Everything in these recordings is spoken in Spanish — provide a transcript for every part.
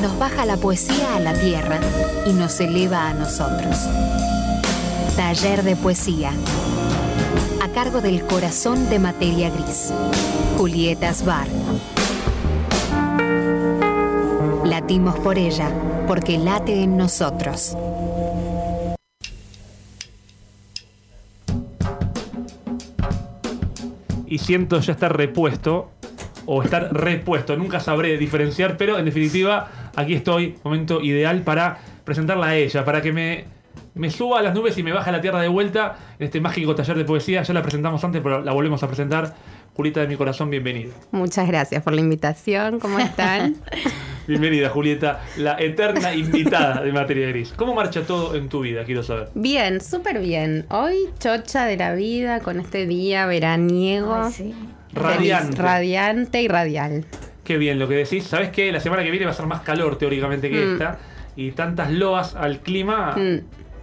nos baja la poesía a la tierra y nos eleva a nosotros. Taller de Poesía. A cargo del corazón de materia gris. Julieta Sbar. Latimos por ella porque late en nosotros. y siento ya estar repuesto o estar repuesto. Nunca sabré diferenciar, pero en definitiva, aquí estoy, momento ideal para presentarla a ella, para que me, me suba a las nubes y me baje a la tierra de vuelta en este mágico taller de poesía. Ya la presentamos antes, pero la volvemos a presentar. Julieta de mi corazón, bienvenida. Muchas gracias por la invitación. ¿Cómo están? Bienvenida, Julieta, la eterna invitada de Materia Gris. ¿Cómo marcha todo en tu vida? Quiero saber. Bien, súper bien. Hoy chocha de la vida con este día veraniego. Ay, sí. Radiante. Radiante y radial. Qué bien lo que decís. ¿Sabes qué? La semana que viene va a ser más calor teóricamente que Mm. esta. Y tantas loas al clima Mm.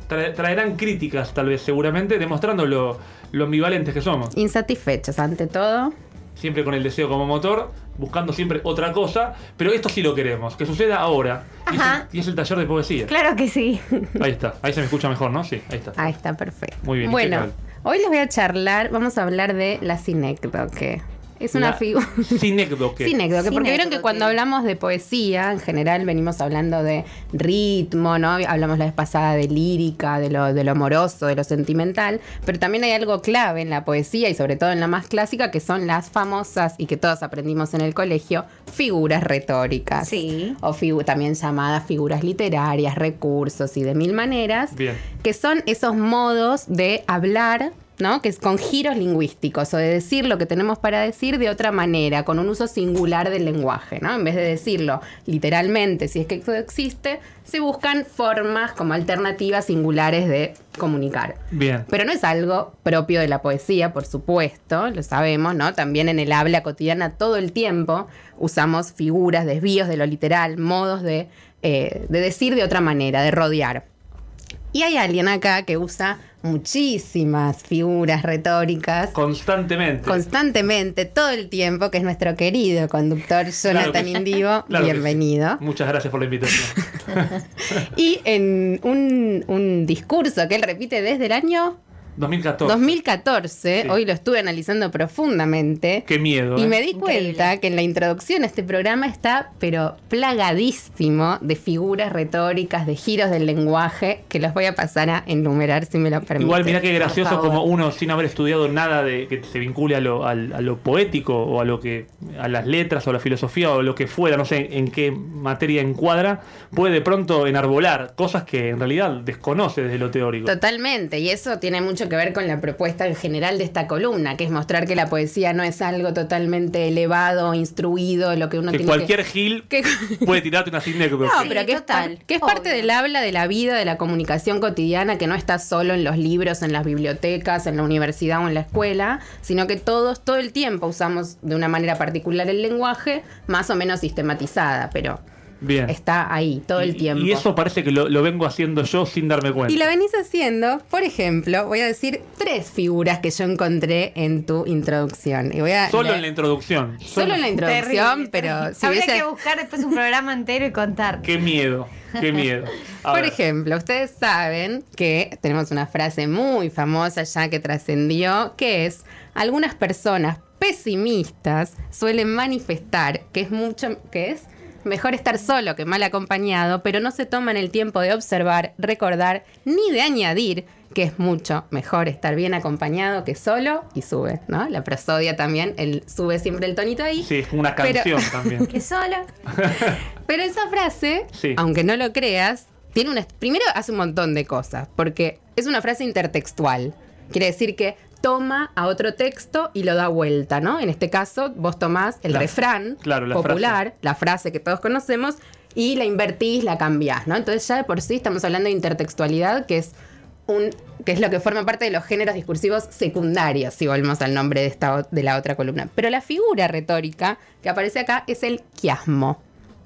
tra- traerán críticas, tal vez, seguramente, demostrando lo, lo ambivalentes que somos. Insatisfechos ante todo. Siempre con el deseo como motor, buscando siempre otra cosa. Pero esto sí lo queremos, que suceda ahora. Y es, el, y es el taller de poesía. Claro que sí. Ahí está. Ahí se me escucha mejor, ¿no? Sí, ahí está. Ahí está, perfecto. Muy bien, Bueno, hoy les voy a charlar, vamos a hablar de la sinécdoque. Es una figura... Sinécdoque. Sinécdoque, porque vieron que cuando hablamos de poesía, en general venimos hablando de ritmo, ¿no? Hablamos la vez pasada de lírica, de lo, de lo amoroso, de lo sentimental, pero también hay algo clave en la poesía y sobre todo en la más clásica, que son las famosas y que todos aprendimos en el colegio, figuras retóricas. Sí. O figu- también llamadas figuras literarias, recursos y de mil maneras Bien. que son esos modos de hablar, ¿no? Que es con giros lingüísticos o de decir lo que tenemos para decir de otra manera, con un uso singular del lenguaje, ¿no? En vez de decirlo literalmente, si es que eso existe, se buscan formas como alternativas singulares de comunicar. Bien. Pero no es algo propio de la poesía, por supuesto, lo sabemos, ¿no? También en el habla cotidiana todo el tiempo usamos figuras, desvíos de lo literal, modos de, eh, de decir de otra manera, de rodear. Y hay alguien acá que usa muchísimas figuras retóricas Constantemente. constantemente, todo el tiempo, que es nuestro querido conductor Jonathan. Indivo. Claro que Bienvenido. Muchas gracias por la invitación. Y en un, un discurso que él repite desde el año 2014. 2014, Sí. hoy lo estuve analizando profundamente. Qué miedo. Y ¿eh? me di Increíble. cuenta que en la introducción a este programa está, pero plagadísimo de figuras retóricas, de giros del lenguaje, que los voy a pasar a enumerar si me lo permiten. Igual mira qué gracioso como uno sin haber estudiado nada de que se vincule a lo, al- a lo poético o a lo que a las letras o a la filosofía o lo que fuera, no sé en qué materia encuadra, puede de pronto enarbolar cosas que en realidad desconoce desde lo teórico. Totalmente, y eso tiene mucho que ver con la propuesta en general de esta columna, que es mostrar que la poesía no es algo totalmente elevado, instruido, lo que uno Que tiene cualquier que... gil que- puede tirarte una anécdota. No, Sí, pero que, es, total, par- que es parte obvio. del habla de la vida, de la comunicación cotidiana, que no está solo en los libros, en las bibliotecas, en la universidad o en la escuela, sino que todos, todo el tiempo usamos de una manera particular el lenguaje, más o menos sistematizada, pero Bien. está ahí todo el Y- tiempo. Y eso parece que lo, lo vengo haciendo yo sin darme cuenta. Y lo venís haciendo, por ejemplo, voy a decir tres figuras que yo encontré en tu introducción. Y voy a Solo leer- en la introducción. Solo en la introducción, Terrible, pero terrible. si Habría hubiese... que buscar después un programa entero y contar. Qué miedo, qué miedo. A Por ver. ejemplo, ustedes saben que tenemos una frase muy famosa ya que trascendió, que es, algunas personas pesimistas suelen manifestar que es mucho, que es mejor estar solo que mal acompañado, pero no se toman el tiempo de observar, recordar, ni de añadir que es mucho mejor estar bien acompañado que solo y sube, ¿no? La prosodia también, él sube siempre el tonito ahí. Sí, es una Pero- canción también. Que solo. Pero esa frase, Sí. aunque no lo creas, tiene una. Primero hace un montón de cosas, porque es una frase intertextual. Quiere decir que toma a otro texto y lo da vuelta, ¿no? En este caso, vos tomás el La- refrán claro, la popular, la frase que todos conocemos, y la invertís, la cambiás, ¿no? Entonces ya de por sí estamos hablando de intertextualidad, que es un que es lo que forma parte de los géneros discursivos secundarios, si volvemos al nombre de, esta, de la otra columna. Pero la figura retórica que aparece acá es el quiasmo.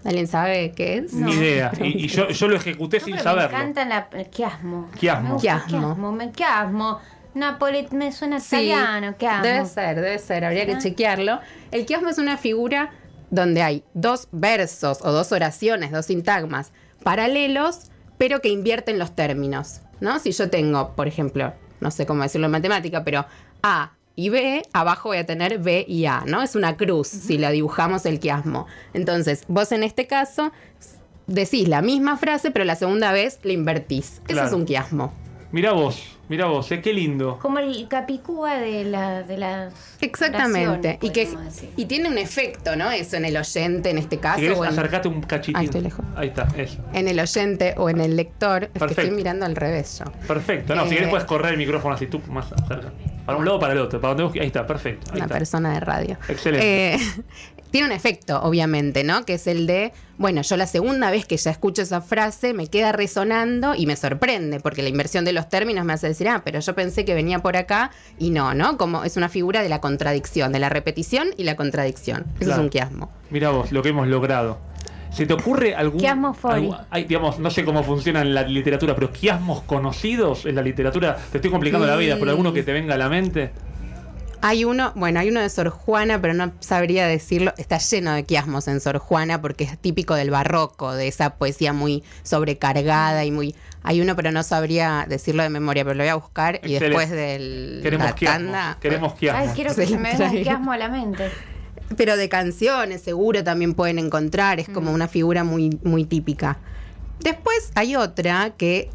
¿Alguien sabe qué es? Ni idea. Y, y yo, yo lo ejecuté No, sin saberlo. Me encanta la, el quiasmo. Quiasmo. Me gusta el Quiasmo. quiasmo. Napoli me suena Sí, italiano. Quiasmo. debe ser, debe ser, habría que chequearlo. El quiasmo es una figura donde hay dos versos o dos oraciones, dos sintagmas paralelos, pero que invierten los términos, ¿no? Si yo tengo, por ejemplo, no sé cómo decirlo en matemática, pero A y B, abajo voy a tener B y A, ¿no? Es una cruz si la dibujamos el quiasmo. Entonces, vos en este caso decís la misma frase, pero la segunda vez la invertís. Eso Claro. es un quiasmo. Mira vos, mira vos, eh, qué lindo. Como el capicúa de, la, de las. Exactamente. Y que decir. y tiene un efecto, ¿no? Eso en el oyente, en este caso. Si querés, o en- acercate un cachitín. Ahí estoy lejos. Ahí está, eso. en el oyente o en el lector. Es que estoy mirando al revés yo. Perfecto. No, si querés puedes correr el micrófono así tú más cerca. Para un lado o para el otro. Para donde Ahí está, perfecto. Ahí una está. persona de radio. Excelente. Eh, tiene un efecto, obviamente, ¿no? Que es el de, bueno, yo la segunda vez que ya escucho esa frase me queda resonando y me sorprende, porque la inversión de los términos me hace decir, ah, pero yo pensé que venía por acá y no, ¿no? Como es una figura de la contradicción, de la repetición y la contradicción. Eso Claro. es un quiasmo. Mira vos, lo que hemos logrado. ¿Se te ocurre algún. Hay, digamos, no sé cómo funciona en la literatura, pero quiasmos conocidos en la literatura? Te estoy complicando la vida, pero alguno que te venga a la mente. Hay uno, bueno, hay uno de Sor Juana, pero no sabría decirlo. Está lleno de quiasmos en Sor Juana porque es típico del barroco, de esa poesía muy sobrecargada y muy. Hay uno, pero no sabría decirlo de memoria, pero lo voy a buscar y Excelente. después de Queremos la quiasmos. tanda. Queremos quiasmos. Ay, quiero que se me venga un quiasmo a la mente. Pero de canciones, seguro también pueden encontrar. Es como una figura muy, muy típica. Después hay otra que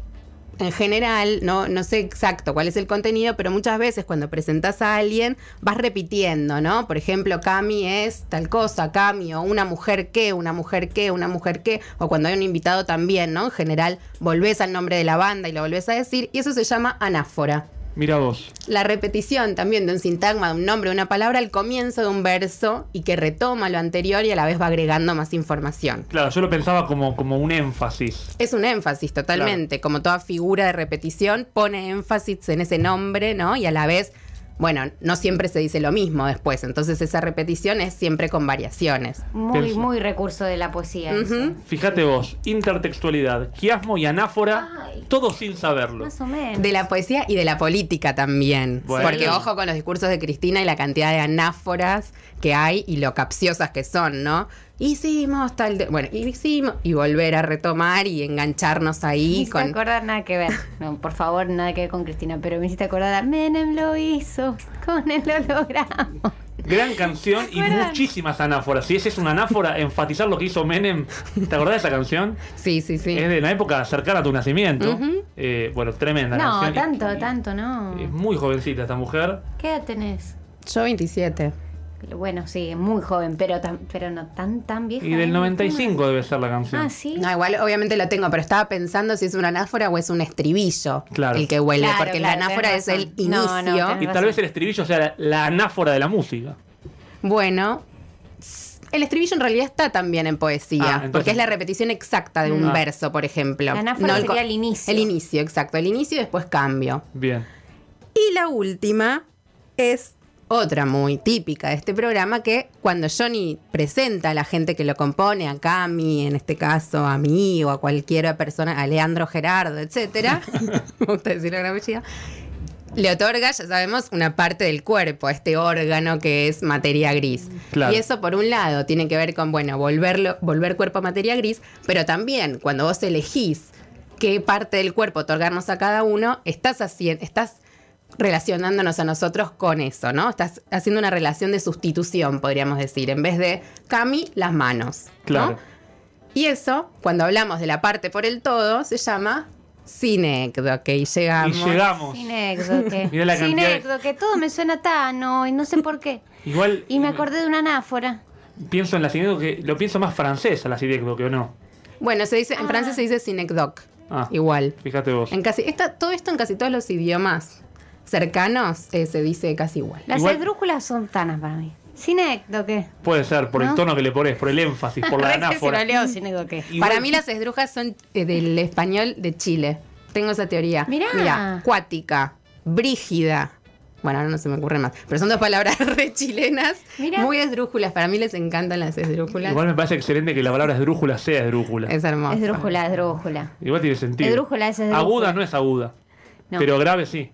en general, no, no sé exacto cuál es el contenido, pero muchas veces cuando presentas a alguien vas repitiendo, ¿no? Por ejemplo, Cami es tal cosa, Cami, o una mujer que, una mujer que, una mujer que, o cuando hay un invitado también, ¿no? En general, volvés al nombre de la banda y lo volvés a decir, y eso se llama anáfora. Mira vos. La repetición también de un sintagma, de un nombre, de una palabra al comienzo de un verso y que retoma lo anterior y a la vez va agregando más información. Claro, yo lo pensaba como, como un énfasis. Es un énfasis totalmente, como toda figura de repetición pone énfasis en ese nombre, ¿no? Y a la vez, bueno, no siempre se dice lo mismo después, entonces esa repetición es siempre con variaciones. Muy, Pienso. muy recurso de la poesía. Ujú. Fíjate vos, intertextualidad, quiasmo y anáfora, Ay. todo sin saberlo. Más o menos. De la poesía y de la política también. Bueno. Porque ojo con los discursos de Cristina y la cantidad de anáforas que hay y lo capciosas que son, ¿no? Hicimos tal. de- bueno, hicimos. Y volver a retomar y engancharnos Me ahí hiciste con. acordar nada que ver. No, por favor, nada que ver con Cristina, pero me hiciste acordar a Menem lo hizo con el holograma. Gran canción y muchísimas anáforas. Si ese es una anáfora, enfatizar lo que hizo Menem. ¿Te acordás de esa canción? Sí, sí, sí. Es de la época cercana a tu nacimiento. Eh, bueno, tremenda No, canción. tanto, tanto, no. Es muy jovencita esta mujer. ¿Qué edad tenés? Yo 27. Bueno, sí, muy joven, pero tan, pero no tan tan vieja. Y del ¿eh? 95 debe ser la canción. Ah, sí. No, igual obviamente lo tengo, pero estaba pensando si es una anáfora o es un estribillo Claro. el que vuelve, Claro, porque claro, la anáfora es el. No, no, inicio. y tal vez el estribillo sea la, la anáfora de la música. Bueno, el estribillo en realidad está también en poesía, Ah, entonces- porque es la repetición exacta de un Ah. verso, por ejemplo. La anáfora el sería el inicio. El inicio, exacto. El inicio y después cambio. Bien. Y la última es otra muy típica de este programa que cuando Johnny presenta a la gente que lo compone, a Cami, en este caso a mí o a cualquier persona, a Leandro Gerardo, etcétera, me gusta apellido, le otorga, ya sabemos, una parte del cuerpo, a este órgano que es materia gris. Claro. Y eso, por un lado, tiene que ver con, bueno, volverlo, volver cuerpo a materia gris, pero también cuando vos elegís qué parte del cuerpo otorgarnos a cada uno, estás haciendo, estás relacionándonos a nosotros con eso, ¿no? Estás haciendo una relación de sustitución, podríamos decir, en vez de Cami, las manos. ¿no? Claro. Y eso, cuando hablamos de la parte por el todo, se llama sinécdoque. Y llegamos. Y llegamos. Sinécdoque. Mirá la Sinécdoque, todo me suena tano y no sé por qué. Igual. Y me acordé de una anáfora. Pienso en la que lo pienso más francesa, la que o no. Bueno, se dice, en Ah. francés se dice synecdoque. Ah. Igual. Fíjate vos. En casi, esta, todo esto en casi todos los idiomas cercanos eh, se dice casi igual. Las Igual- esdrújulas son tanas para mí. Sinécdoque. Puede ser, por el ¿No? tono que le pones, por el énfasis, por la Re que se anáfora. lo leo sinécdoque. Igual- Para mí las esdrujas son eh, del español de Chile. Tengo esa teoría. Mirá. Mira, cuática, brígida. Bueno, ahora no se me ocurre más. Pero son dos palabras re chilenas. Mirá. Muy esdrújulas. Para mí les encantan las esdrújulas. Igual me parece excelente que la palabra esdrújula sea esdrújula. es hermoso. Esdrújula, esdrújula. Igual tiene sentido. Esdrújula es esdrújula. Aguda no es aguda. No. Pero grave sí.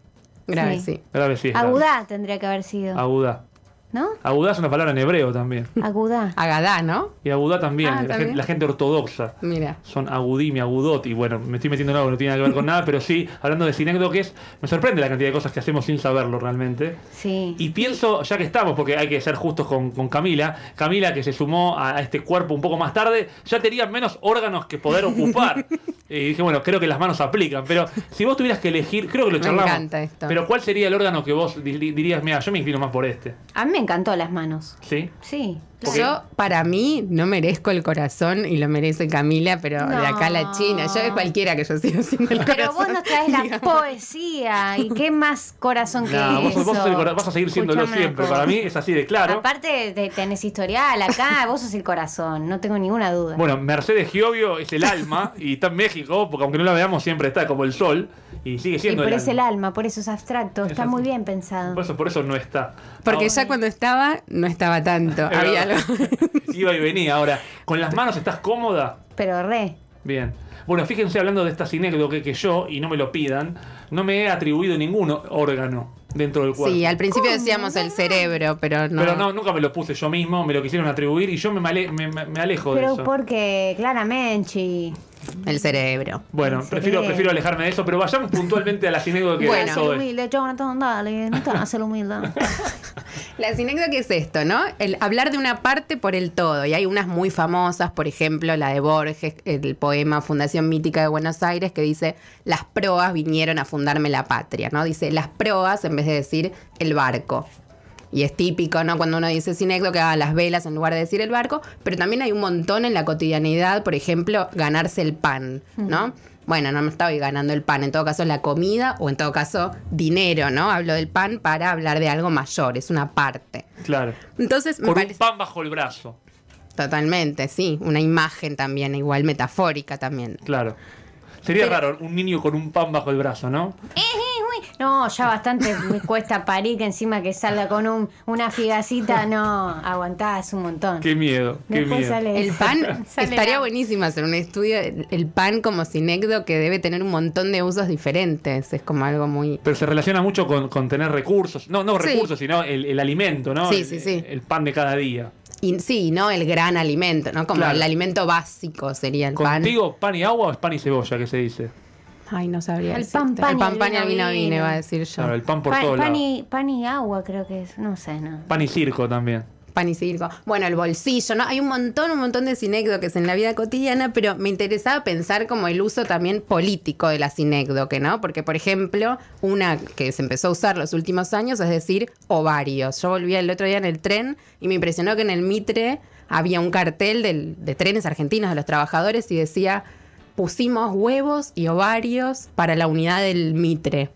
Grave, Sí. sí. Grave sí. es grave. Agudá tendría que haber sido. Aguda. ¿No? Agudá es una palabra en hebreo también. Agudá. Agadá, ¿no? Y agudá también, Ah, la, también. Gente, la gente ortodoxa. Mira. Son agudim y agudot. Y bueno, me estoy metiendo en algo que no tiene nada que ver con nada, pero sí, hablando de sinécdoques, me sorprende la cantidad de cosas que hacemos sin saberlo realmente. Sí. Y pienso, ya que estamos, porque hay que ser justos con, con Camila, Camila que se sumó a, a este cuerpo un poco más tarde, ya tenía menos órganos que poder ocupar. y dije, bueno, creo que las manos aplican, pero si vos tuvieras que elegir, creo que lo Me charlamos. encanta esto. Pero ¿cuál sería el órgano que vos di- di- dirías, mira, yo me inclino más por este? A mí me encantó las manos. ¿Sí? Sí. Yo, para mí, no merezco el corazón y lo merece Camila, pero de acá a la. China. Yo es cualquiera que yo sigo siendo el corazón. Pero vos nos traes la poesía. ¿Y qué más corazón que vos, eso? vos sos el cora- vas a seguir siéndolo siempre. Para mí es así de claro. Aparte, te- tenés historial acá, vos sos el corazón, no tengo ninguna duda. Bueno, Mercedes Giovio es el alma y está en México, porque aunque no la veamos siempre está como el sol y sigue y siendo por el eso el alma. por eso es abstracto, está muy bien pensado. Por eso, por eso no está. Porque Ahora- ya cuando estaba, no estaba tanto. Es Había algo. Iba y venía. Ahora, ¿con las manos estás cómoda? Pero re. Bien. Bueno, fíjense hablando de esta sinécdoque que yo, y no me lo pidan, no me he atribuido ningún órgano dentro del cuerpo. Sí, al principio ¿Cómo? decíamos el cerebro, pero no. Pero no, nunca me lo puse yo mismo, me lo quisieron atribuir y yo me, male- me, me- me alejo de Pero eso. porque, claramente, El cerebro. Bueno, el prefiero, cerebro. prefiero alejarme de eso, pero vayamos puntualmente a la sinécdoque Bueno. de Haz el Zoe. humilde, Jonathan, dale, no te hagas el humilde. La sinécdoque es esto, ¿no? El hablar de una parte por el todo. Y hay unas muy famosas, por ejemplo, la de Borges, el poema Fundación Mítica de Buenos Aires, que dice, las proas vinieron a fundarme la patria, ¿no? Dice, las proas en vez de decir el barco. Y es típico, ¿no? Cuando uno dice sinécdoque, haga las velas en lugar de decir el barco, pero también hay un montón en la cotidianidad, por ejemplo, ganarse el pan, ¿no? Bueno, no me estoy ganando el pan, en todo caso la comida o en todo caso dinero, ¿no? Hablo del pan para hablar de algo mayor, es una parte. Claro. Entonces, me Con un pan bajo el brazo. totalmente, sí, una imagen también, igual metafórica también. Claro. Sería Pero- raro un niño con un pan bajo el brazo, ¿no? No, ya bastante me cuesta parir que encima que salga con un, una figacita, no, aguantás un montón. Qué miedo, qué Después miedo. sale El pan, Sale estaría la- buenísimo hacer un estudio, el el pan como sinécdo que debe tener un montón de usos diferentes, es como algo muy... Pero se relaciona mucho con, con tener recursos. No, no Sí. recursos, sino el, el alimento, ¿no? Sí, sí, sí. El pan de cada día. Y sí, ¿no? El gran alimento, ¿no? Como Claro. el alimento básico sería el pan. ¿Contigo pan y agua o es pan y cebolla que se dice? Ay, no sabría. El pan, pan el pan, pan y el vino, vino va a decir yo. Claro, el pan por Pan, todos pan lados. y, pan y agua creo que es, no sé, no. Pan y circo también. Pan y circo. Bueno, el bolsillo, ¿no? Hay un montón, un montón de sinécdoques en la vida cotidiana, pero me interesaba pensar como el uso también político de la sinécdoque, ¿no? Porque, por ejemplo, una que se empezó a usar los últimos años es decir ovarios. Yo volví el otro día en el tren y me impresionó que en el Mitre había un cartel del- de trenes argentinos de los trabajadores y decía pusimos huevos y ovarios para la unidad del Mitre.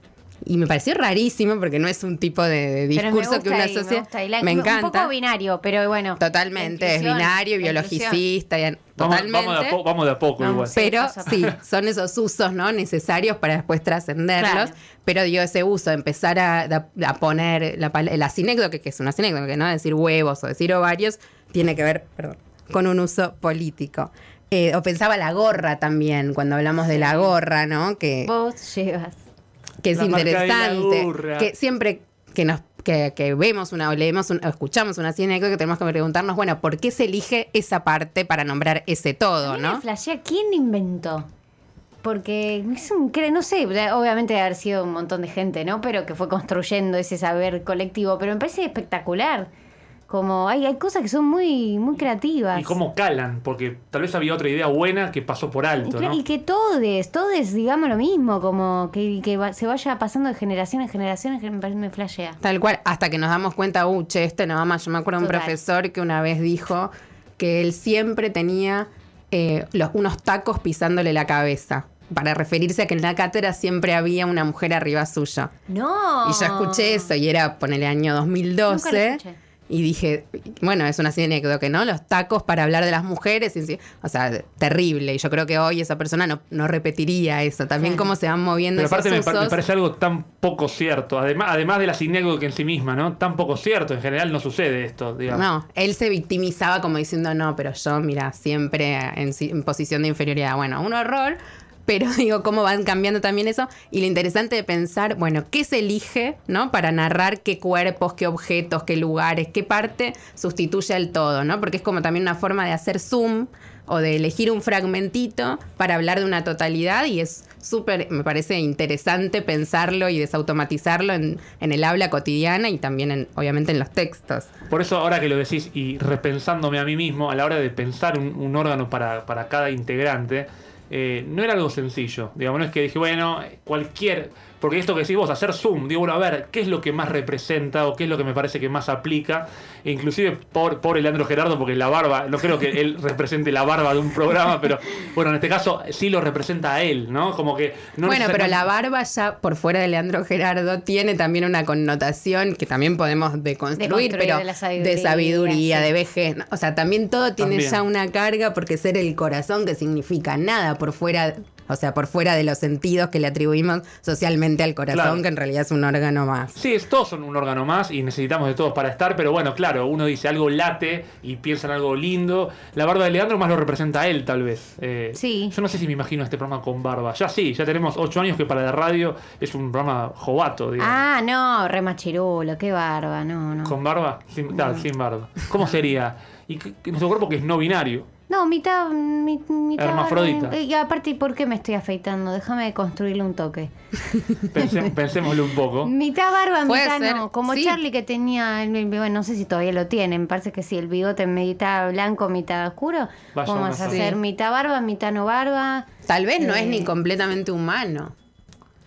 Y me pareció rarísimo porque no es un tipo de, discurso que una ahí, me. La- me Un encanta. poco binario, pero bueno. Totalmente, es binario, biologicista, y- Vamos, totalmente. vamos, de a po- vamos de a poco igual. Pero sí, son esos usos no necesarios para después trascenderlos. Claro. Pero digo, ese uso, empezar a, a poner la, sinécdoque, que es una sinécdoque, ¿no? Decir huevos o decir ovarios, tiene que ver, perdón, con un uso político. Eh, o pensaba la gorra también, cuando hablamos de la gorra, ¿no? Que, Vos llevas. Que es La interesante. Que siempre que nos que, que vemos una o leemos un- o escuchamos una sinécdoque, que tenemos que preguntarnos, bueno, ¿por qué se elige esa parte para nombrar ese todo, no? me flashea quién inventó. Porque es un, no sé, obviamente debe haber sido un montón de gente, ¿no? Pero que fue construyendo ese saber colectivo. Pero me parece espectacular. Como hay, hay cosas que son muy, muy creativas. Y cómo calan, porque tal vez había otra idea buena que pasó por Y alto, ¿no? y que todes, todes digamos lo mismo, como que, que va- se vaya pasando de generación en generación, me flashea. Tal cual, hasta que nos damos cuenta, uh, che, esto no va más. Yo me acuerdo de un Total. profesor que una vez dijo que él siempre tenía eh, los, unos tacos pisándole la cabeza. Para referirse a que en la cátedra siempre había una mujer arriba suyo. No. Y yo escuché eso y era, ponele, año Nunca lo 2012. escuché. Y dije, bueno, es una anécdota, ¿no? Los tacos para hablar de las mujeres. O sea, terrible. Y yo creo que hoy esa persona no, no repetiría eso. También Claro. cómo se van moviendo Pero aparte me, esos par- me parece algo tan poco cierto. Además, además de la sinécdoque en sí misma, ¿no? Tan poco cierto. En general no sucede esto, digamos. No, él se victimizaba como diciendo, no, pero yo, mira, siempre en, en posición de inferioridad. Bueno, un horror. Pero digo, cómo van cambiando también eso. Y lo interesante de pensar, bueno, ¿qué se elige, ¿no? Para narrar qué cuerpos, qué objetos, qué lugares, qué parte sustituye al todo, ¿no? Porque es como también una forma de hacer zoom o de elegir un fragmentito para hablar de una totalidad y es súper, me parece interesante pensarlo y desautomatizarlo en, en el habla cotidiana y también, en, obviamente, en los textos. Por eso ahora que lo decís y repensándome a mí mismo, a la hora de pensar un, un órgano para, para cada integrante, eh, no era algo sencillo. Digamos, no es que dije, bueno, cualquier... Porque esto que decís vos, hacer zoom, digo, bueno, a ver, ¿qué es lo que más representa o qué es lo que me parece que más aplica? E inclusive por, por Leandro Gerardo, porque la barba, no creo que él represente la barba de un programa, pero bueno, en este caso sí lo representa a él, ¿no? Como que... No bueno, pero la barba ya por fuera de Leandro Gerardo tiene también una connotación que también podemos deconstruir, Deconstruir pero de sabiduría, de sabiduría, sí. de vejez. O sea, también todo tiene También. ya una carga porque ser el corazón que significa nada por fuera, o sea, por fuera de los sentidos que le atribuimos socialmente al corazón, Claro. que en realidad es un órgano más. Sí, es- todos son un órgano más y necesitamos de todos para estar, pero bueno, claro, uno dice algo late y piensa en algo lindo. La barba de Leandro más lo representa a él, tal vez. Eh, Sí. Yo no sé si me imagino este programa con barba. Ya sí, ya tenemos ocho años que para la radio es un programa jovato, digamos. Ah, no, re machirulo, qué barba, no, no. ¿Con barba? Sin, claro, sin barba. ¿Cómo sería? Y que- que nuestro cuerpo que es no binario. No, mitad, mi- mitad. Hermafrodita. Y aparte, ¿por qué me estoy afeitando? Déjame construirle un toque. Pense- pensémoslo un poco. Mitad barba, Puede mitad ser, no. Como sí. Charlie que tenía, el- el- bueno, no sé si todavía lo tiene, me parece que sí, el bigote mitad blanco, mitad oscuro. Vaya Vamos a hacer Sí. mitad barba, mitad no barba. Tal vez no Eh. es ni completamente humano.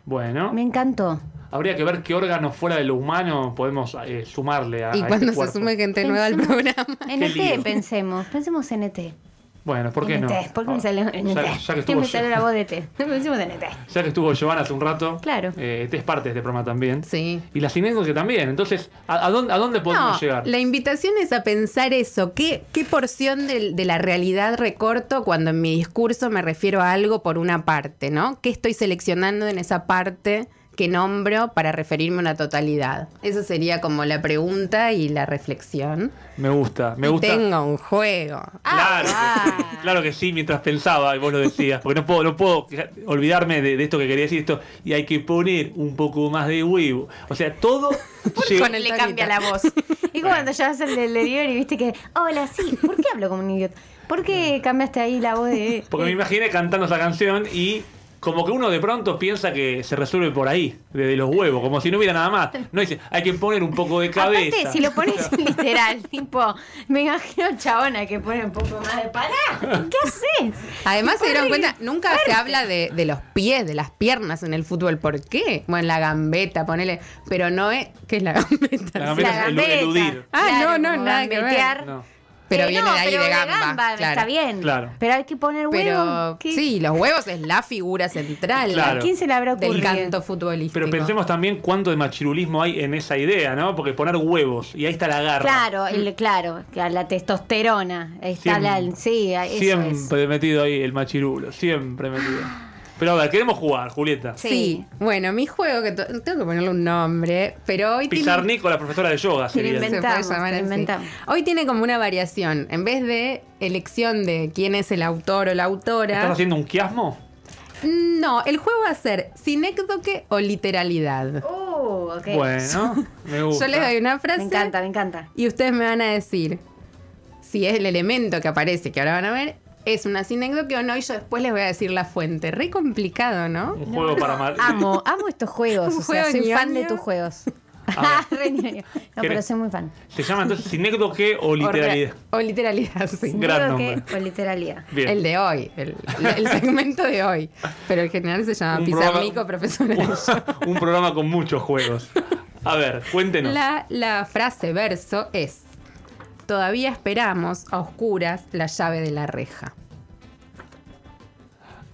Bueno, Me encantó. habría que ver qué órganos fuera de lo humano podemos eh, sumarle a, Y a cuando este se cuerpo. sume gente nueva al Pensemos- programa. En Qué ET lío. pensemos, pensemos en ET. Bueno, ¿por qué no? NT, ¿Por qué me Ah, salió en ya, que ¿Qué estuvo me salió la voz de? Pensemos en ET. Ya que estuvo Giovanna hace un rato, Claro. eh, es parte de este programa también. Sí. Y la que también. Entonces, ¿a, a dónde, a dónde podemos No, llegar? la invitación es a pensar eso. ¿Qué, qué porción del- de, la realidad recorto cuando en mi discurso me refiero a algo por una parte, ¿no? ¿Qué estoy seleccionando en esa parte que nombro para referirme a una totalidad? Eso sería como la pregunta y la reflexión. Me gusta, me Y gusta. tengo un juego. Claro, Ah, que sí, claro que sí, mientras pensaba, y vos lo decías, porque no puedo, no puedo olvidarme de, de esto que quería decir esto, y hay que poner un poco más de huevo. O sea, todo llega- Con el le cambia la voz. Y como cuando ya vas al delivery y viste que, hola, sí, ¿por qué hablo como un idiota? ¿Por qué cambiaste ahí la voz de.? Porque me imaginé cantando esa canción y como que uno de pronto piensa que se resuelve por ahí, desde los huevos, como si no hubiera nada más. No dice, hay que poner un poco de cabeza. Aparte, si lo pones literal, tipo, me imagino chabona que pone un poco más de pará. ¿Qué haces? Además, se dieron cuenta, nunca se habla de, de los pies, de las piernas en el fútbol. ¿Por qué? Bueno, la gambeta, ponele. Pero no es. ¿Qué es la gambeta? La gambeta La es el- eludir. Ah, no, no, como nada que ver. gambetear. No. Pero Eh, viene no, de ahí pero de gamba. claro. Está bien. Claro. Pero hay que poner huevo. Pero ¿Qué- sí, los huevos es la figura central Claro. ¿A quién se le habrá del ocurrido? canto futbolístico. Pero pensemos también cuánto de machirulismo hay en esa idea, ¿no? Porque poner huevos y ahí está la garra. Claro, el, claro, la testosterona. Está Siempre- la. Sí, eso es. Siempre metido ahí el machirulo, siempre metido. Pero a ver, queremos jugar, Julieta. Sí. Sí. bueno, mi juego, que tengo que ponerle un nombre, pero hoy tiene, Pizarnico, la profesora de yoga, lo sería. se puede inventamos, lo así. inventamos. Hoy tiene como una variación. En vez de elección de quién es el autor o la autora. ¿Estás haciendo un quiasmo? No, el juego va a ser sinécdoque o literalidad. Uh, ok. Bueno, me gusta. Yo les doy una frase Me encanta, me encanta. y ustedes me van a decir si es el elemento que aparece, que ahora van a ver, es una sinécdoque o no, y yo después les voy a decir la fuente. Re complicado, ¿no? Un juego para mal. Amo, amo estos juegos. Un o sea, soy fan de tus juegos. Re no, pero soy muy fan. Se llama entonces sinécdoque o O literalidad. O, literalidad, sí. Gran nombre. O literalidad. Bien. El de hoy, el, el segmento de hoy. Pero el general se llama Un Pizarnico, de yoga. un programa con muchos juegos. A ver, cuéntenos. La, la frase verso es: Todavía esperamos a oscuras la llave de la reja.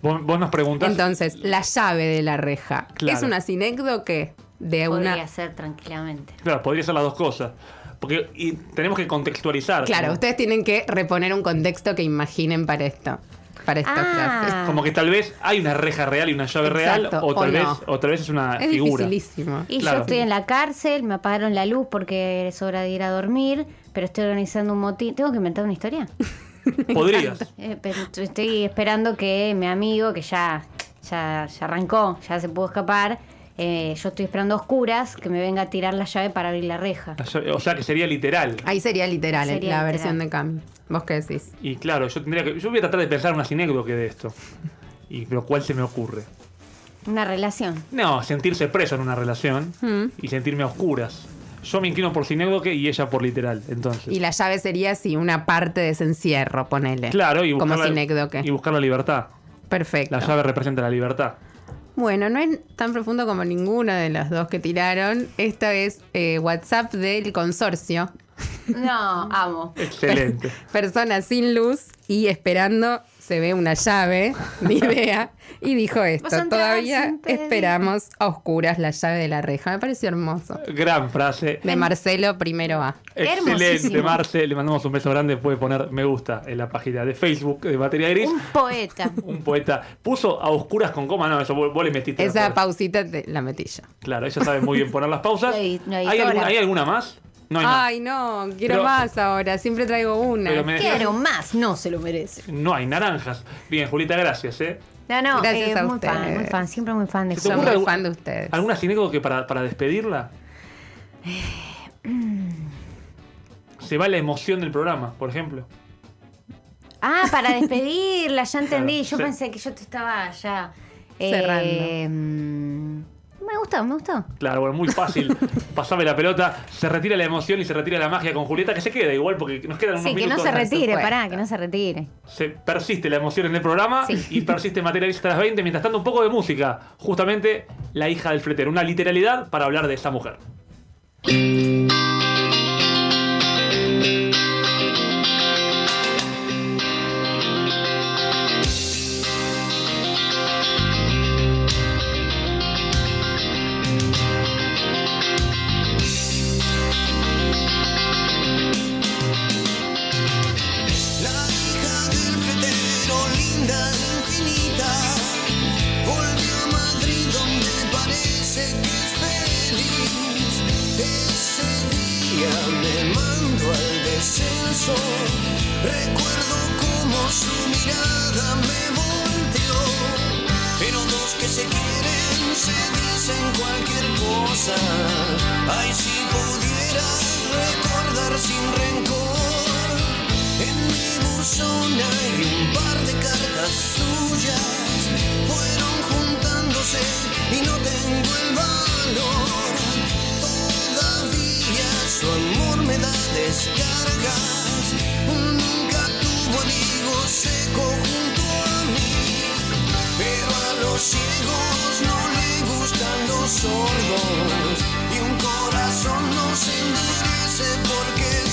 Vos, vos nos preguntás. Entonces, la llave de la reja. Claro. ¿Es una sinécdoque de Podría una. ser tranquilamente. Claro, podría ser las dos cosas. Porque y tenemos que contextualizar. Claro, ustedes tienen que reponer un contexto que imaginen para esto. Para esta frase. Ah, como que tal vez hay una reja real y una llave real, Exacto, o tal, o vez, no. o tal vez es una Es figura. dificilísimo. Y Claro. yo estoy en la cárcel, me apagaron la luz porque es hora de ir a dormir, pero estoy organizando un motín. ¿Tengo que inventar una historia? Podrías. Eh, pero estoy esperando que mi amigo, que ya, ya, ya arrancó, ya se pudo escapar. Eh, yo estoy esperando a oscuras que me venga a tirar la llave para abrir la reja. O sea que sería literal. Ahí sería literal Sería la literal. versión de Cami. ¿Vos qué decís? Y claro, yo tendría que. Yo voy a tratar de pensar una anécdota de esto. Y, pero ¿cuál se me ocurre? Una relación. No, sentirse preso en una relación Mm. y sentirme a oscuras. Yo me inclino por sinécdoque y ella por literal, entonces. Y la llave sería si una parte de ese encierro, ponele. claro, y buscar, Como la, sinécdoque. y buscar la libertad. Perfecto. La llave representa la libertad. Bueno, no es tan profundo como ninguna de las dos que tiraron. Esta es eh, WhatsApp del consorcio. No, amo. Excelente. Personas sin luz y esperando se ve una llave, ni idea. Y dijo esto, todavía sin pedir". esperamos a oscuras la llave de la reja. Me pareció hermoso. Gran frase. De Marcelo primero A. Excelente. Marce. Le mandamos un beso grande. Puede poner me gusta en la página de Facebook de Materia Gris. Un poeta. Un poeta. Puso a oscuras con coma. No, eso vos, vos le metiste. Esa pausita te- la metí yo. Claro, ella sabe muy bien poner las pausas. La edi- la ¿Hay, editora. alguna, ¿Hay alguna más? No hay más. Ay, no, quiero Pero- más ahora. Siempre traigo una. Pero me decías- Quiero más, no se lo merece. No hay naranjas. Bien, Julita, gracias. ¿eh? No, no, Gracias eh, a muy fan, ustedes. muy fan, siempre muy fan de ¿Se te Yo ocurre muy algún- fan de ustedes. ¿Alguna que para, para despedirla? Se va la emoción del programa, por ejemplo. Ah, para despedirla, ya entendí. Claro, Yo sí. pensé que yo te estaba ya. Cerrando. eh, mm, me gustó, me gustó. Claro, bueno, muy fácil. Pasame la pelota, se retira la emoción y se retira la magia con Julieta, que se queda igual porque nos quedan unos Sí, que no se retire, pará, que no se retire. Se persiste la emoción en el programa Sí. y persiste materialista hasta las 20, mientras tanto un poco de música. Justamente La hija del fletero, una literalidad para hablar de esa mujer. Día me mandó al descenso, recuerdo cómo su mirada me volteó. Pero dos que se quieren se dicen cualquier cosa. Ay, si pudieras recordar sin rencor. En mi buzón hay un par de cartas suyas. Fueron juntándose y no tengo el valor. Su amor me da descargas. Nunca tuvo abrigo seco junto a mí. Pero a los ciegos no le gustan los sordos. Y un corazón no se endurece porque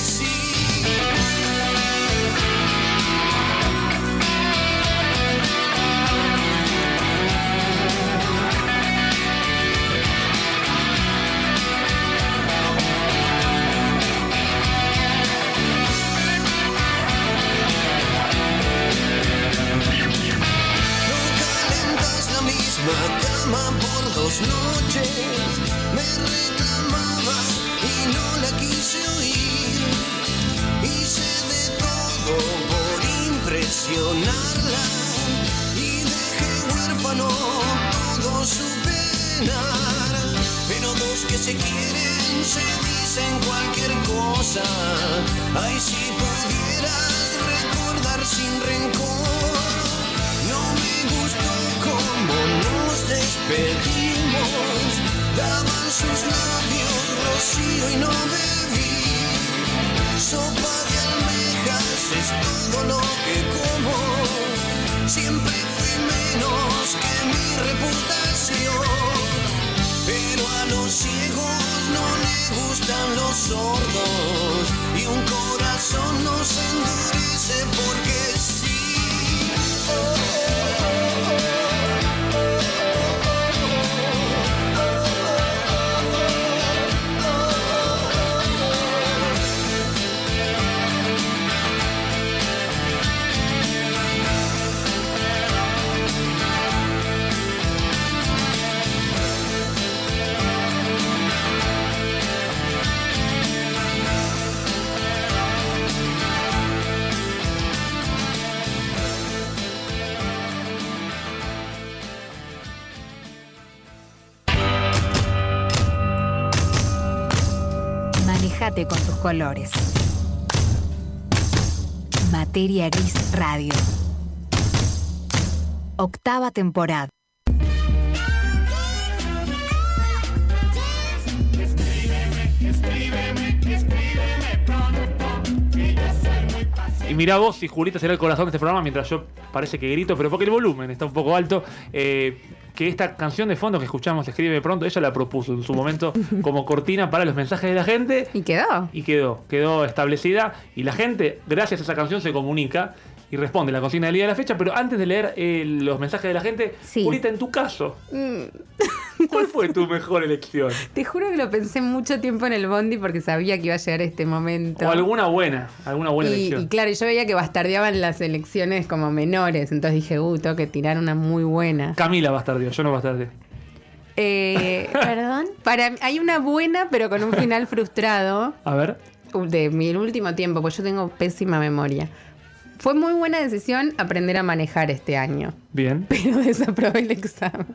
misma cama por dos noches. Me reclamaba y no la quise oír. Hice de todo por impresionarla y dejé huérfano todo su penar. Pero dos que se quieren se dicen cualquier cosa. Ay, si pudieras recordar sin rencor. Despedimos. Daban sus labios rocío y no bebí. Sopa de almejas es todo lo que como. Siempre fui menos que mi reputación. Pero a los ciegos no le gustan los sordos. Y un corazón no se endurece porque sí. Comunicate Materia Gris Radio. Octava temporada. Y mirá vos si Julita será el corazón de este programa mientras yo parece que grito, pero porque el volumen está un poco alto. eh, que esta canción de fondo que escuchamos, Escribe Pronto, ella la propuso en su momento como cortina para los mensajes de la gente. Y quedó. y quedó, quedó establecida y la gente, gracias a esa canción, se comunica y responde la consigna del día de la fecha, pero antes de leer eh, los mensajes de la gente, Sí. En tu caso, Mm, ¿cuál fue tu mejor elección? Te juro que lo pensé mucho tiempo en el bondi porque sabía que iba a llegar este momento. O alguna buena, alguna buena y, elección. y claro, yo veía que bastardeaban las elecciones como menores, entonces dije, uh, tengo que tirar una muy buena. Camila bastardió, yo no bastardé. Eh, Perdón. para hay una buena, pero con un final frustrado A ver, uh, de mi último tiempo, pues yo tengo pésima memoria. Fue muy buena decisión aprender a manejar este año, bien. pero desaprobé el examen.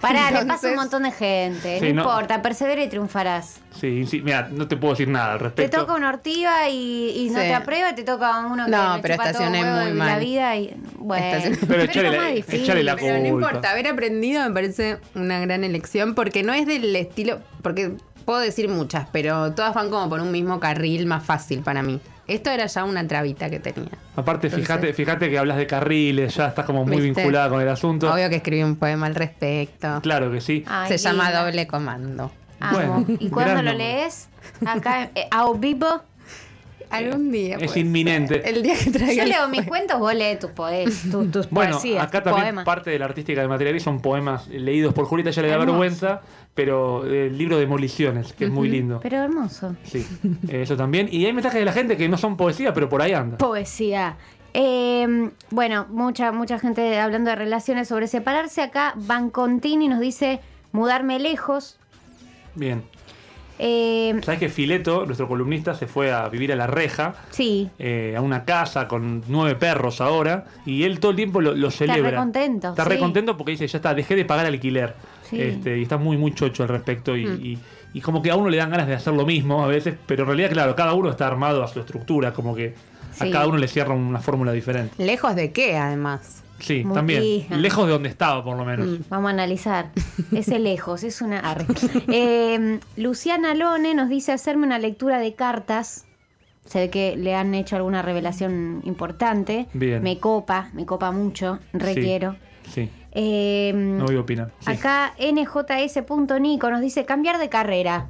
Pará, le pasa un montón de gente. Sí, no, no. importa, persevera y triunfarás. Sí, sí, mira, no te puedo decir nada al Te respecto. toca una ortiga y, y no Sí. te aprueba, te toca uno que No, pero chupa todo estacioné huevo muy de la mal. vida y bueno. Estacioné- Pero echale echale la Pero no culpa. importa, haber aprendido me parece una gran elección porque no es del estilo, porque puedo decir muchas, pero todas van como por un mismo carril más fácil para mí. Esto era ya una trabita que tenía. Aparte, Entonces- fíjate, fíjate que hablas de carriles, ya estás como muy ¿Viste? vinculada con el asunto. Obvio que escribí un poema al respecto. Claro que sí. Ay, Se llama. Doble Comando. Amo. Bueno, ¿Y cuándo lo nombre. lees? Acá, eh, a vivo. Algún día. Es inminente. ser. El día que traiga Yo leo mis cuentos, vos lees tus, poes, tu- tus Bueno, poesías. acá tus también poemas. parte de la artística de Materia Gris son poemas leídos por Julita, ya le da Hermoso. vergüenza, pero el libro de Demoliciones, que es muy lindo. Pero hermoso. Sí, eh, eso también. Y hay mensajes de la gente que no son poesía, pero por ahí anda. Poesía. Eh, bueno, mucha, mucha gente hablando de relaciones sobre separarse. Acá Bancontini nos dice mudarme lejos. Bien. Eh, ¿Sabes que Fileto, nuestro columnista, se fue a vivir a La Reja, sí, eh, a una casa con nueve perros ahora, y él todo el tiempo lo, lo celebra. re contento, Está sí. re contento porque dice, ya está, dejé de pagar alquiler. Sí. Este, y está muy, muy chocho al respecto. Y, Mm. y- y como que a uno le dan ganas de hacer lo mismo a veces, pero en realidad, claro, cada uno está armado a su estructura, como que a cada uno le cierra una fórmula diferente. Lejos de qué, además. Sí, Muy también. hija. Lejos de donde estaba, por lo menos. Mm. vamos a analizar. Ese lejos, es una. Eh, Luciana Lone nos dice hacerme una lectura de cartas. Se ve que le han hecho alguna revelación importante. Bien. Me copa, me copa mucho, requiero. Sí, Eh, no voy a opinar. Sí. Acá njs.nico nos dice cambiar de carrera.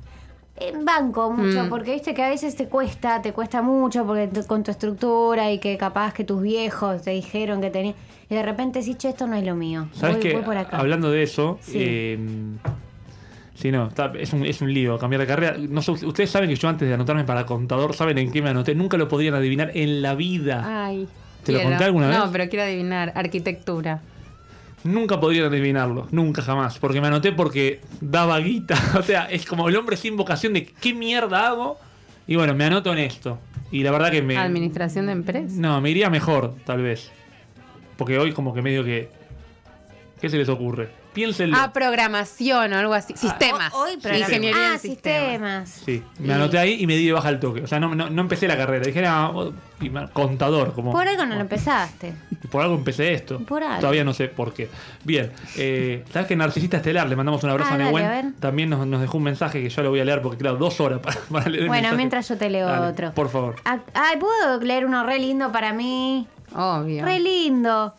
En banco mucho, Mm. porque viste que a veces te cuesta, te cuesta mucho porque con tu estructura y que capaz que tus viejos te dijeron que tenías. Y de repente decís, che, esto no es lo mío. ¿Sabes voy, qué? voy por acá. Hablando de eso, Sí. eh, sí, no, está- es, un, es un lío cambiar de carrera. No sé, ustedes saben que yo antes de anotarme para contador, ¿saben en qué me anoté? Nunca lo podrían adivinar en la vida. Ay. ¿Te lo conté alguna No, vez? pero quiero adivinar. Arquitectura. Nunca podrían adivinarlo, nunca jamás. Porque me anoté porque daba guita. O sea, es como el hombre sin vocación de qué mierda hago. Y bueno, me anoto en esto. Y la verdad que me. Administración de empresas. No, me iría mejor, tal vez. Porque hoy, como que medio que. ¿Qué se les ocurre? Piénsenlo. Ah, programación o algo así. Sistemas. Hoy, Ingeniería ah, en sistemas. sistemas. Sí, me Y- anoté ahí y me di de baja al toque. O sea, no, no, no empecé la carrera. Dije, no, y me- contador. Como, Por algo no lo empezaste. Por algo empecé esto. Por algo. Todavía no sé por qué. Bien, eh, ¿sabes que Narcisista Estelar? Le mandamos un abrazo Ah, a dale, Nehuen. a. También nos, nos dejó un mensaje que yo lo voy a leer porque, claro, dos horas para, para leer el Bueno, mientras yo te leo Dale, otro. Por favor. Ah, Ay, ¿puedo leer uno re lindo para mí? Obvio. Re lindo.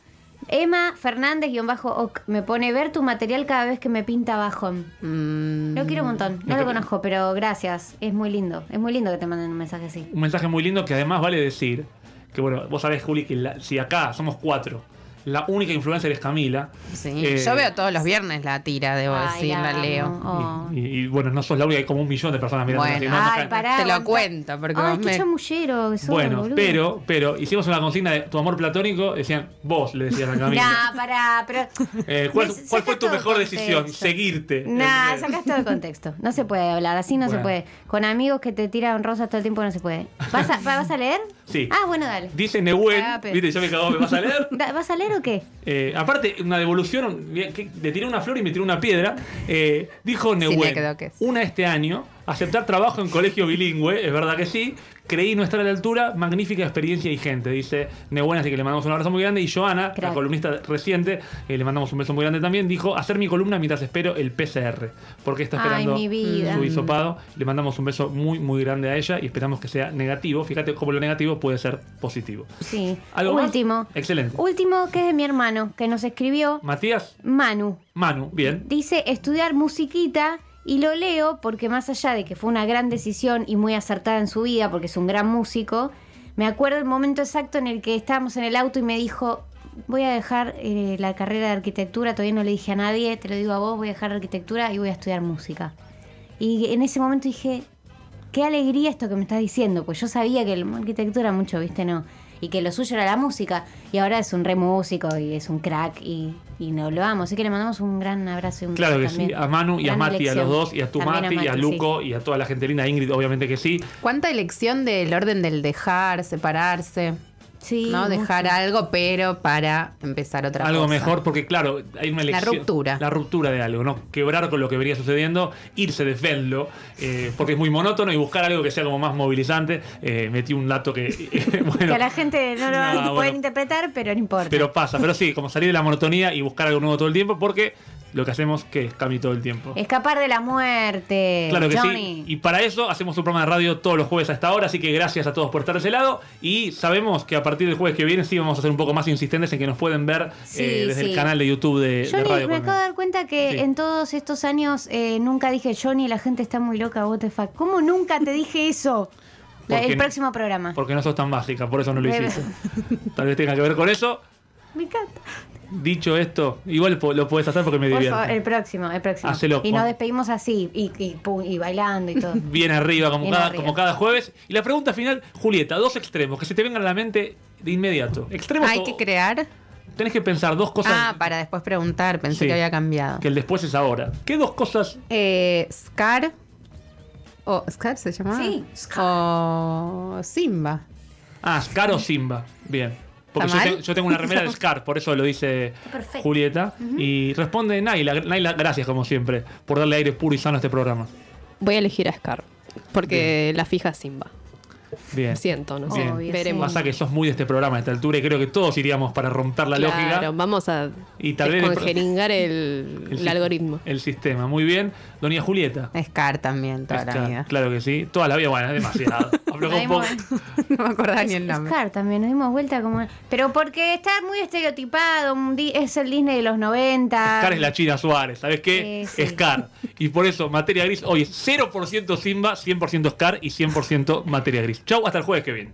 Emma Fernández-Oc me pone ver tu material cada vez que me pinta bajón. Mm, Lo quiero un montón. No lo conozco, pero gracias. Es muy lindo. Es muy lindo que te manden un mensaje así. Un mensaje muy lindo que además vale decir que, bueno, vos sabés, Juli, que la- si acá somos cuatro, la única influencer es Camila. Sí. eh, Yo veo todos los viernes la tira, debo Ay, decir, la leo. Oh. Y, y, bueno, no sos la única, hay como un millón de personas mirando. Bueno. no, no Ay, caen. pará. Te lo cuento, porque Ay, vos qué me- chamullero que sos, Bueno, boludo. pero, pero hicimos una consigna de tu amor platónico, decían, vos le decías a Camila. Nah, pará, pero. Eh, ¿cuál, Me- cuál fue tu mejor contexto. decisión? Seguirte. Nah, Eh, sacás todo el contexto. No se puede hablar, así no se puede. Con amigos que te tiran rosas todo el tiempo no se puede. ¿Vas a, ¿vas a leer? Sí. Ah, bueno, dale. Dice Nehuen, Ah, pero- viste, yo me cago, ¿me vas a leer? Da- ¿Vas a leer o qué? Eh, aparte, una devolución, que le tiré una flor y me tiré una piedra. Eh, dijo Nehuen, una este año, aceptar trabajo en colegio bilingüe, es verdad que sí. Creí no estar a la altura, magnífica experiencia y gente, dice Nehuen, así que le mandamos un abrazo muy grande. Y Joana, la columnista reciente, eh, le mandamos un beso muy grande también, dijo hacer mi columna mientras espero el PCR, porque está Ay, esperando mi vida. su hisopado. Le mandamos un beso muy, muy grande a ella y esperamos que sea negativo. Fíjate cómo lo negativo puede ser positivo. Sí. ¿Algo más? Último. Excelente. Último, que es de mi hermano, que nos escribió Matías, Manu. Manu, bien. Dice estudiar musiquita y lo leo porque más allá de que fue una gran decisión y muy acertada en su vida, porque es un gran músico, me acuerdo el momento exacto en el que estábamos en el auto y me dijo, voy a dejar eh, la carrera de arquitectura, todavía no le dije a nadie, te lo digo a vos, voy a dejar arquitectura y voy a estudiar música. Y en ese momento dije, qué alegría esto que me estás diciendo, pues yo sabía que la arquitectura mucho, viste, no. Y que lo suyo era la música. Y ahora es un re músico y es un crack y, y nos lo amo. Así que le mandamos un gran abrazo y un Claro que sí, a Manu y a Mati, a elección. los dos, y a tu Mati, y a Luco, y a toda la gente linda, Ingrid, obviamente que sí. ¿Cuánta elección del orden del dejar, separarse? Sí, ¿No? mucho. Dejar algo, pero para empezar otra algo cosa. mejor, porque claro, hay una La elección. ruptura. La ruptura de algo, ¿no? Quebrar con lo que venía sucediendo, irse de Venlo, eh, porque es muy monótono, y buscar algo que sea como más movilizante. Eh, metí un dato que. bueno, Que a la gente no lo No, pueden bueno. interpretar, pero no importa. Pero pasa, pero sí, como salir de la monotonía y buscar algo nuevo todo el tiempo, porque lo que hacemos que es Cami todo el tiempo. Escapar de la muerte. Claro que Johnny. sí. Y para eso hacemos un programa de radio todos los jueves a esta hora. Así que gracias a todos por estar de ese lado. Y sabemos que a partir del jueves que viene sí vamos a ser un poco más insistentes en que nos pueden ver Sí, eh, desde sí. el canal de YouTube de, de Johnny, Radio me acabo de dar cuenta que Sí. en todos estos años eh, nunca dije Johnny, la gente está muy loca, what the fuck. ¿Cómo nunca te dije eso? Porque el próximo programa. Porque no sos tan básica, por eso no lo hiciste. Tal vez tenga que ver con eso. Me encanta. Dicho esto, igual lo puedes hacer porque me Por divierte. favor, el próximo, el próximo. Hacelo y nos despedimos así, y, y, pum, y bailando y todo. Bien arriba, como, Bien cada, arriba. como cada jueves. Y la pregunta final, Julieta, dos extremos que se te vengan a la mente de inmediato. Extremos Hay o- que crear. Tenés que pensar dos cosas. Ah, para después preguntar. Pensé Sí. que había cambiado. Que el después es ahora. ¿Qué dos cosas Eh, Scar. O, ¿Scar se llamaba? Sí, Scar. O Simba. Ah, Scar o Simba. Bien. Porque yo, tengo una remera de Scar, por eso lo dice Perfecto. Julieta. Y responde Naila. Naila, gracias como siempre por darle aire puro y sano a este programa. Voy a elegir a Scar. Porque la fija Simba. Bien. Siento, no sé. Obvio, Veremos. Pasa que sos muy de este programa a esta altura y creo que todos iríamos para romper la Claro, lógica. vamos a Y tal vez el el, algoritmo. El sistema. Muy bien. Doña Julieta. Scar también, toda Scar, la vida. Claro que sí. Toda la vida, bueno, es demasiado. Poco. no me acordaba ni el nombre. Scar también, nos dimos vuelta como... Pero porque está muy estereotipado, es el Disney de los 90. Scar es la China Suárez, ¿sabes qué? Sí, sí. Scar. Y por eso, materia gris, hoy es 0% Simba, 100% Scar y 100% materia gris. Chau, hasta el jueves que viene.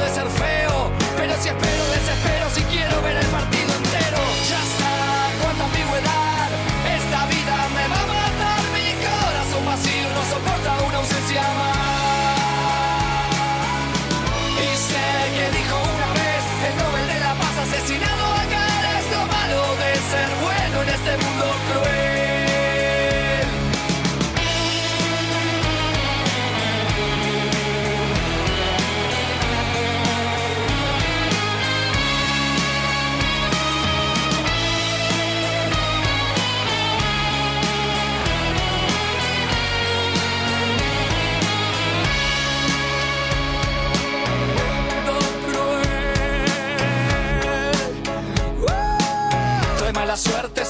De ser feo. Pero si espero, desespero si quiero ver el partido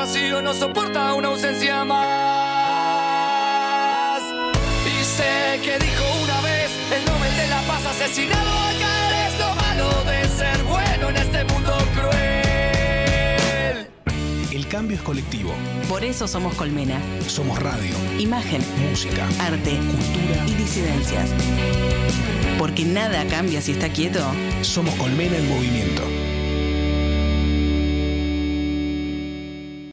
vacío no soporta una ausencia más. Y sé que dijo una vez el Nobel de la Paz asesinado a caer es lo malo de ser bueno en este mundo cruel. El cambio es colectivo. Por eso somos Colmena. Somos radio, Imagen, música, arte cultura. y disidencias. Porque nada cambia si está quieto. Somos Colmena en movimiento.